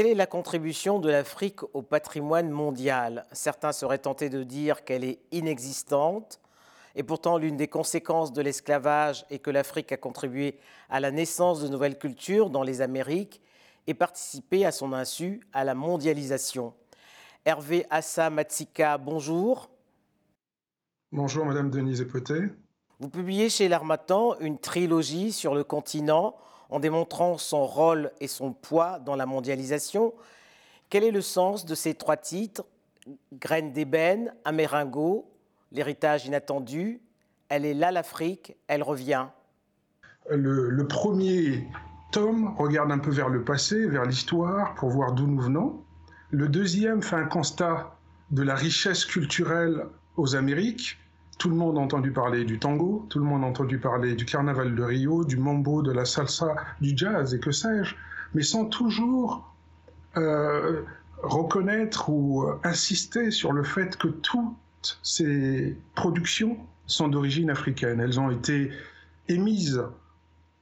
Quelle est la contribution de l'Afrique au patrimoine mondial? Certains seraient tentés de dire qu'elle est inexistante. Et pourtant, l'une des conséquences de l'esclavage est que l'Afrique a contribué à la naissance de nouvelles cultures dans les Amériques et participé à son insu à la mondialisation. Hervé Assa Matsika, bonjour. Bonjour Madame Denise Epoté. Vous publiez chez l'Armatan une trilogie sur le continent en démontrant son rôle et son poids dans la mondialisation. Quel est le sens de ces trois titres? Graines d'ébène, Améringo, l'héritage inattendu, elle est là l'Afrique, elle revient. Le, premier tome regarde un peu vers le passé, vers l'histoire, pour voir d'où nous venons. Le deuxième fait un constat de la richesse culturelle aux Amériques. Tout le monde a entendu parler du tango, tout le monde a entendu parler du carnaval de Rio, du mambo, de la salsa, du jazz et que sais-je, mais sans toujours euh, reconnaître ou insister sur le fait que tout ces productions sont d'origine africaine. Elles ont été émises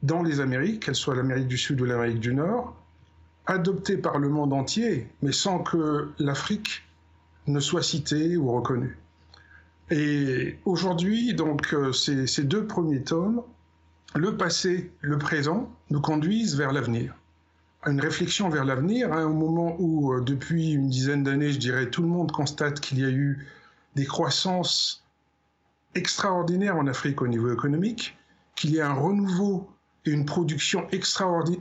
dans les Amériques, qu'elles soient l'Amérique du Sud ou l'Amérique du Nord, adoptées par le monde entier, mais sans que l'Afrique ne soit citée ou reconnue. Et aujourd'hui, donc, euh, ces, deux premiers tomes, le passé, le présent, nous conduisent vers l'avenir. Une réflexion vers l'avenir, hein, au moment où, euh, depuis une dizaine d'années, je dirais, tout le monde constate qu'il y a eu des croissances extraordinaires en Afrique au niveau économique, qu'il y ait un renouveau et une production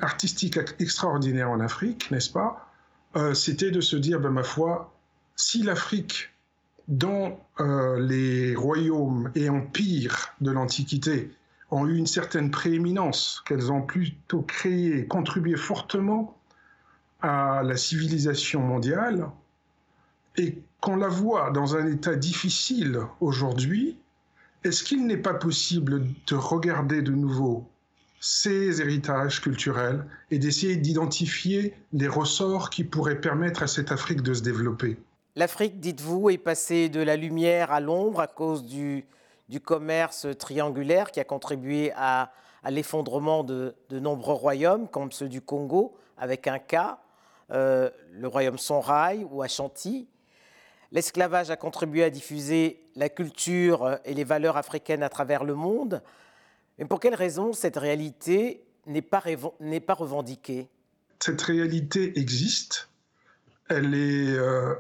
artistique extraordinaire en Afrique, n'est-ce pas? Euh, C'était de se dire, ben, ma foi, si l'Afrique, dans euh, les royaumes et empires de l'Antiquité, ont eu une certaine prééminence, qu'elles ont plutôt créé, contribué fortement à la civilisation mondiale, et qu'on la voit dans un état difficile aujourd'hui, est-ce qu'il n'est pas possible de regarder de nouveau ces héritages culturels et d'essayer d'identifier les ressorts qui pourraient permettre à cette Afrique de se développer? L'Afrique, dites-vous, est passée de la lumière à l'ombre à cause du, commerce triangulaire qui a contribué à, l'effondrement de, nombreux royaumes, comme ceux du Congo, avec un cas, euh, le royaume Songhai ou Ashanti. L'esclavage a contribué à diffuser la culture et les valeurs africaines à travers le monde. Mais pour quelle raison cette réalité n'est pas, pas revendiquée? Cette réalité existe. Elle est euh,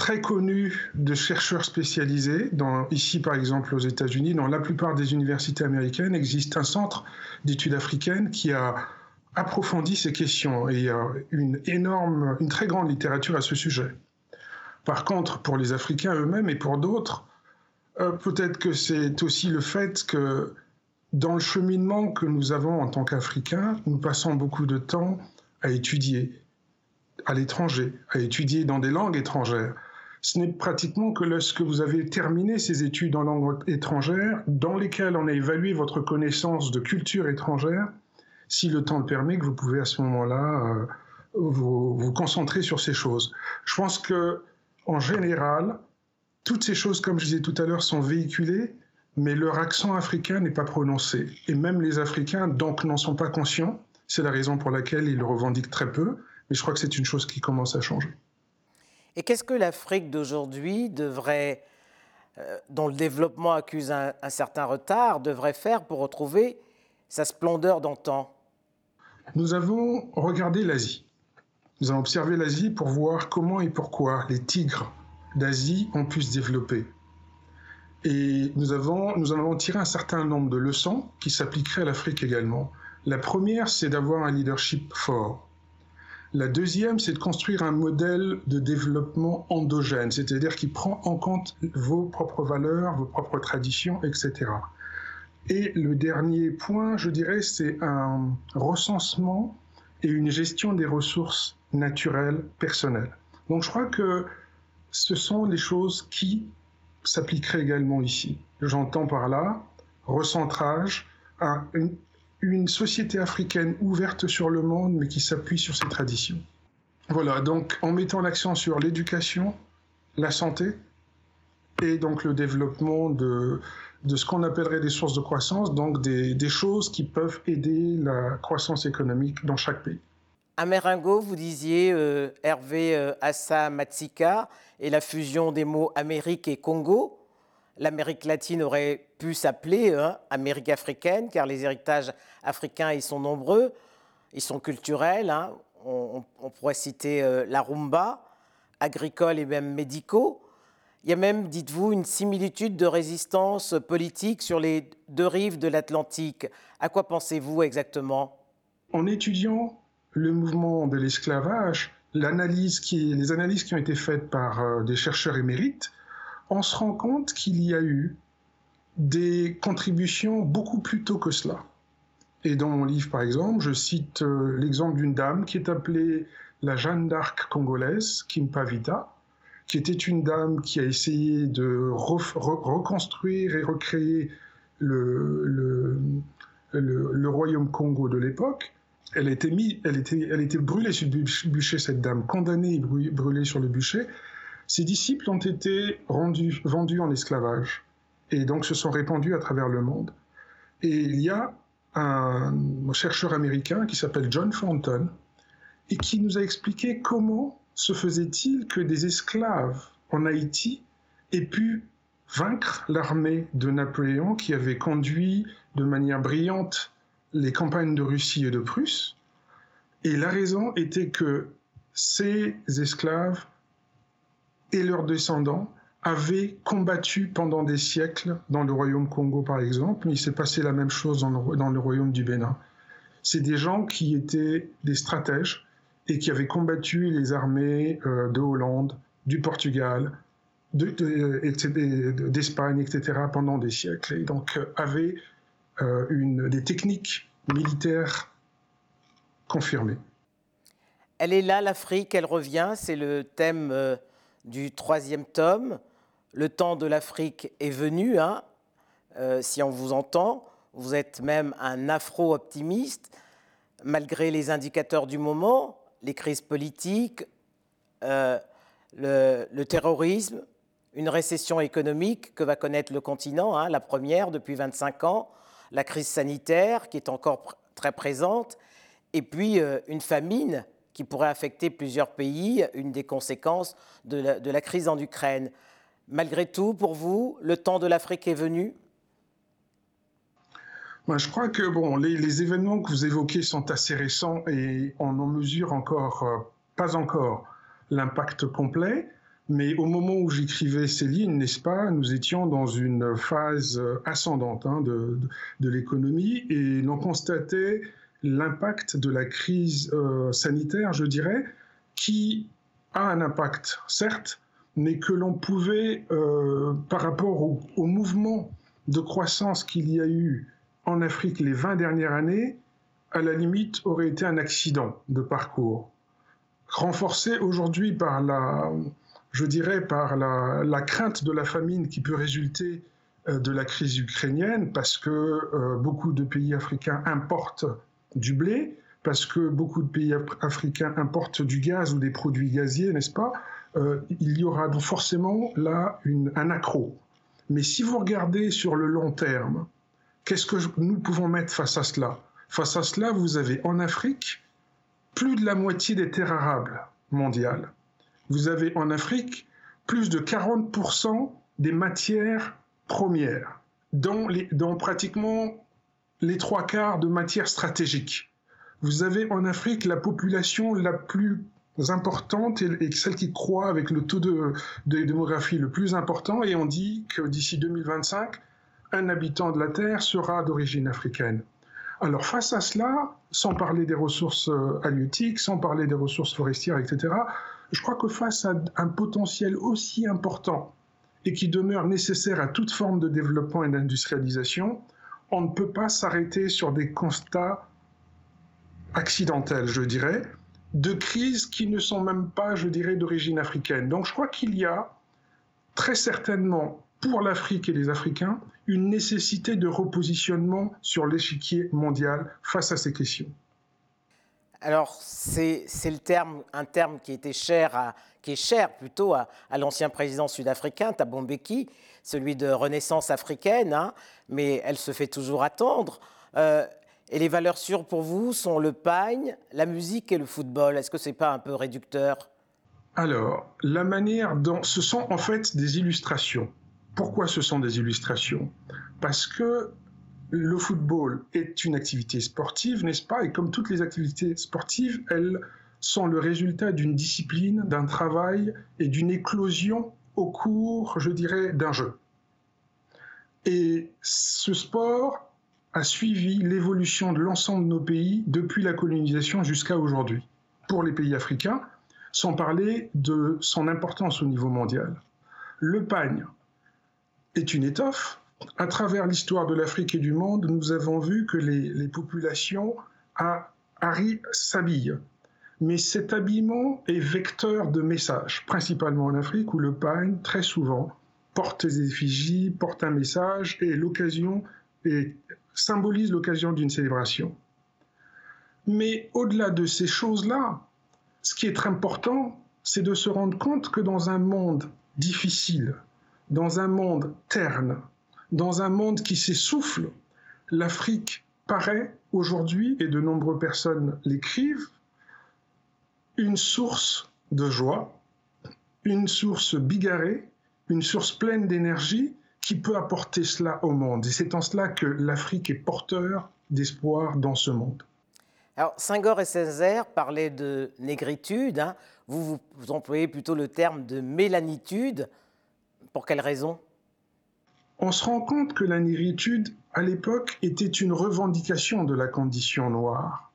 très connue de chercheurs spécialisés. Ici, par exemple, aux États-Unis, dans la plupart des universités américaines, existe un centre d'études africaines qui a approfondi ces questions. Et il y a une énorme, une très grande littérature à ce sujet. Par contre, pour les Africains eux-mêmes et pour d'autres, euh, peut-être que c'est aussi le fait que dans le cheminement que nous avons en tant qu'Africains, nous passons beaucoup de temps à étudier à l'étranger, à étudier dans des langues étrangères. Ce n'est pratiquement que lorsque vous avez terminé ces études en langue étrangère, dans lesquelles on a évalué votre connaissance de culture étrangère, si le temps le permet, que vous pouvez à ce moment-là euh, vous, vous, concentrer sur ces choses. Je pense que en général, toutes ces choses, comme je disais tout à l'heure, sont véhiculées, mais leur accent africain n'est pas prononcé. Et même les Africains, donc, n'en sont pas conscients. C'est la raison pour laquelle ils le revendiquent très peu. Mais je crois que c'est une chose qui commence à changer. Et qu'est-ce que l'Afrique d'aujourd'hui euh, dont le développement accuse un, un certain retard, devrait faire pour retrouver sa splendeur d'antan? Nous avons regardé l'Asie. Nous avons observé l'Asie pour voir comment et pourquoi les tigres d'Asie ont pu se développer. Et nous avons, nous en avons tiré un certain nombre de leçons qui s'appliqueraient à l'Afrique également. La première, c'est d'avoir un leadership fort. La deuxième, c'est de construire un modèle de développement endogène, c'est-à-dire qui prend en compte vos propres valeurs, vos propres traditions, etc. Et le dernier point, je dirais, c'est un recensement et une gestion des ressources naturelles personnelles. Donc je crois que ce sont les choses qui s'appliqueraient également ici. J'entends par là recentrage, une, une société africaine ouverte sur le monde mais qui s'appuie sur ses traditions. Voilà, donc en mettant l'accent sur l'éducation, la santé et donc le développement de, de ce qu'on appellerait des sources de croissance, donc des, des choses qui peuvent aider la croissance économique dans chaque pays. Ameringo, vous disiez euh, Hervé euh, Assa Matsika et la fusion des mots Amérique et Congo. L'Amérique latine aurait pu s'appeler hein, Amérique africaine, car les héritages africains y sont nombreux, ils sont culturels. Hein. On, pourrait citer euh, la rumba, agricole et même médicaux. Il y a même, dites-vous, une similitude de résistance politique sur les deux rives de l'Atlantique. À quoi pensez-vous exactement? En étudiant le mouvement de l'esclavage, les analyses qui ont été faites par euh, des chercheurs émérites, on se rend compte qu'il y a eu des contributions beaucoup plus tôt que cela. Et dans mon livre, par exemple, je cite euh, l'exemple d'une dame qui est appelée la Jeanne d'Arc congolaise, Kim Pavita, qui était une dame qui a essayé de reconstruire et recréer le, royaume Congo de l'époque. Elle, était elle, était, elle était brûlée sur le bûcher, cette dame, condamnée et brûlée sur le bûcher. Ses disciples ont été vendus en esclavage et donc se sont répandus à travers le monde. Et il y a un chercheur américain qui s'appelle John Thornton et qui nous a expliqué comment se faisait-il que des esclaves en Haïti aient pu vaincre l'armée de Napoléon qui avait conduit de manière brillante les campagnes de Russie et de Prusse. Et la raison était que ces esclaves et leurs descendants avaient combattu pendant des siècles dans le royaume Congo, par exemple. Il s'est passé la même chose dans le, dans le royaume du Bénin. C'est des gens qui étaient des stratèges, et qui avait combattu les armées euh, de Hollande, du Portugal, d'Espagne, etc. pendant des siècles, et donc euh, avait euh, une, des techniques militaires confirmées. Elle est là, l'Afrique, elle revient, c'est le thème du troisième tome. Le temps de l'Afrique est venu, hein, si on vous entend. Vous êtes même un afro-optimiste, malgré les indicateurs du moment les crises politiques, euh, le, terrorisme, une récession économique que va connaître le continent, hein, la première depuis 25 ans, la crise sanitaire qui est encore très présente, et puis euh, une famine qui pourrait affecter plusieurs pays, une des conséquences de la, crise en Ukraine. Malgré tout, pour vous, le temps de l'Afrique est venu? Je crois que bon, les, événements que vous évoquez sont assez récents et on en mesure encore euh, pas encore l'impact complet. Mais au moment où j'écrivais ces lignes, n'est-ce pas, nous étions dans une phase ascendante hein, de, l'économie et l'on constatait l'impact de la crise euh, sanitaire, je dirais, qui a un impact, certes, mais que l'on pouvait, euh, par rapport au, mouvement de croissance qu'il y a eu en Afrique les 20 dernières années, à la limite, aurait été un accident de parcours, renforcé aujourd'hui par la, je dirais, par la, crainte de la famine qui peut résulter euh, de la crise ukrainienne, parce que beaucoup de pays africains importent du blé, parce que beaucoup de pays africains importent du gaz ou des produits gaziers, n'est-ce pas euh, Il y aura donc forcément là un accro. Mais si vous regardez sur le long terme, Qu'est-ce que nous pouvons mettre face à cela? Face à cela, vous avez en Afrique plus de la moitié des terres arables mondiales. Vous avez en Afrique plus de 40% des matières premières, dont, pratiquement les trois quarts de matières stratégiques. Vous avez en Afrique la population la plus importante et, celle qui croît avec le taux de, de démographie le plus important, et on dit que d'ici 2025, un habitant de la Terre sera d'origine africaine. Alors face à cela, sans parler des ressources euh, halieutiques, sans parler des ressources forestières, etc., je crois que face à un potentiel aussi important et qui demeure nécessaire à toute forme de développement et d'industrialisation, on ne peut pas s'arrêter sur des constats accidentels, je dirais, de crises qui ne sont même pas, je dirais, d'origine africaine. Donc je crois qu'il y a très certainement pour l'Afrique et les Africains une nécessité de repositionnement sur l'échiquier mondial face à ces questions. Alors, c'est terme, un terme qui, était cher à, qui est cher plutôt à, l'ancien président sud-africain, Thabo Mbeki, celui de renaissance africaine, hein, mais elle se fait toujours attendre. Euh, Et les valeurs sûres pour vous sont le pagne, la musique et le football. Est-ce que ce n'est pas un peu réducteur? Alors, la manière dont... Ce sont en fait des illustrations. Pourquoi ce sont des illustrations? Parce que le football est une activité sportive, n'est-ce pas? Et comme toutes les activités sportives, elles sont le résultat d'une discipline, d'un travail et d'une éclosion au cours, je dirais, d'un jeu. Et ce sport a suivi l'évolution de l'ensemble de nos pays depuis la colonisation jusqu'à aujourd'hui, pour les pays africains, sans parler de son importance au niveau mondial. Le pagne est une étoffe. À travers l'histoire de l'Afrique et du monde, nous avons vu que les, populations à Harry s'habillent. Mais cet habillement est vecteur de messages, principalement en Afrique où le pagne, très souvent, porte des effigies, porte un message et l'occasion symbolise l'occasion d'une célébration. Mais au-delà de ces choses-là, ce qui est très important, c'est de se rendre compte que dans un monde difficile, dans un monde terne, dans un monde qui s'essouffle, l'Afrique paraît aujourd'hui, et de nombreuses personnes l'écrivent, une source de joie, une source bigarrée, une source pleine d'énergie qui peut apporter cela au monde. Et c'est en cela que l'Afrique est porteur d'espoir dans ce monde. Alors, Senghor et Césaire parlaient de négritude. Hein. Vous, vous, employez plutôt le terme de mélanitude. Pour quelle raison? On se rend compte que la négritude, à l'époque, était une revendication de la condition noire.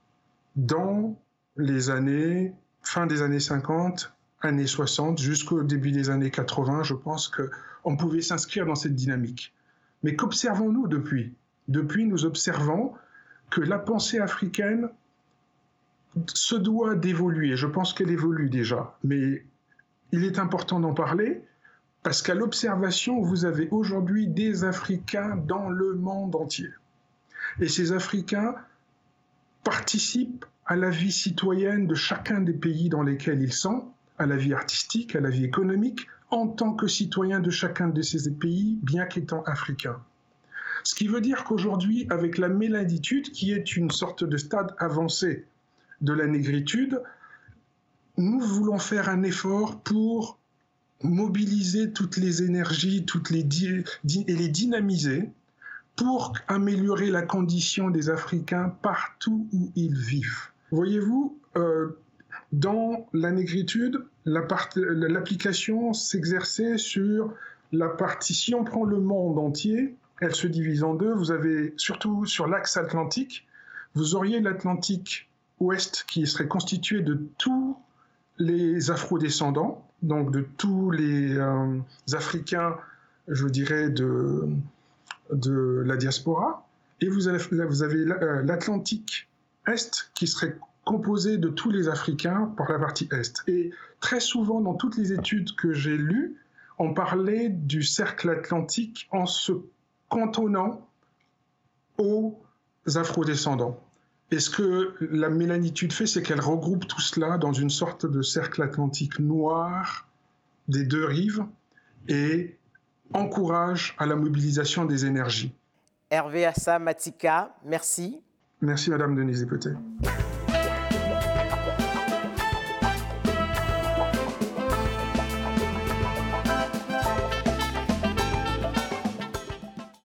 Dans les années, fin des années 50, années 60 jusqu'au début des années 80, je pense qu'on pouvait s'inscrire dans cette dynamique. Mais qu'observons-nous depuis? Depuis, nous observons que la pensée africaine se doit d'évoluer. Je pense qu'elle évolue déjà, mais il est important d'en parler parce qu'à l'observation, vous avez aujourd'hui des Africains dans le monde entier. Et ces Africains participent à la vie citoyenne de chacun des pays dans lesquels ils sont à la vie artistique, à la vie économique, en tant que citoyen de chacun de ces pays, bien qu'étant africain. Ce qui veut dire qu'aujourd'hui, avec la mélanitude, qui est une sorte de stade avancé de la négritude, nous voulons faire un effort pour mobiliser toutes les énergies toutes les et les dynamiser pour améliorer la condition des Africains partout où ils vivent. Voyez-vous, euh, dans la négritude, l'application s'exerçait sur la partie, si on prend le monde entier, elle se divise en deux. Vous avez surtout sur l'axe atlantique, vous auriez l'Atlantique ouest qui serait constitué de tous les afro-descendants, donc de tous les euh, Africains, je dirais, de, de la diaspora. Et vous avez, vous avez euh, l'Atlantique est qui serait composé de tous les Africains par la partie Est. Et très souvent, dans toutes les études que j'ai lues, on parlait du cercle atlantique en se cantonnant aux afrodescendants. Et ce que la mélanitude fait, c'est qu'elle regroupe tout cela dans une sorte de cercle atlantique noir des deux rives et encourage à la mobilisation des énergies. Hervé Assa Matika, merci. Merci Madame Denise Pété.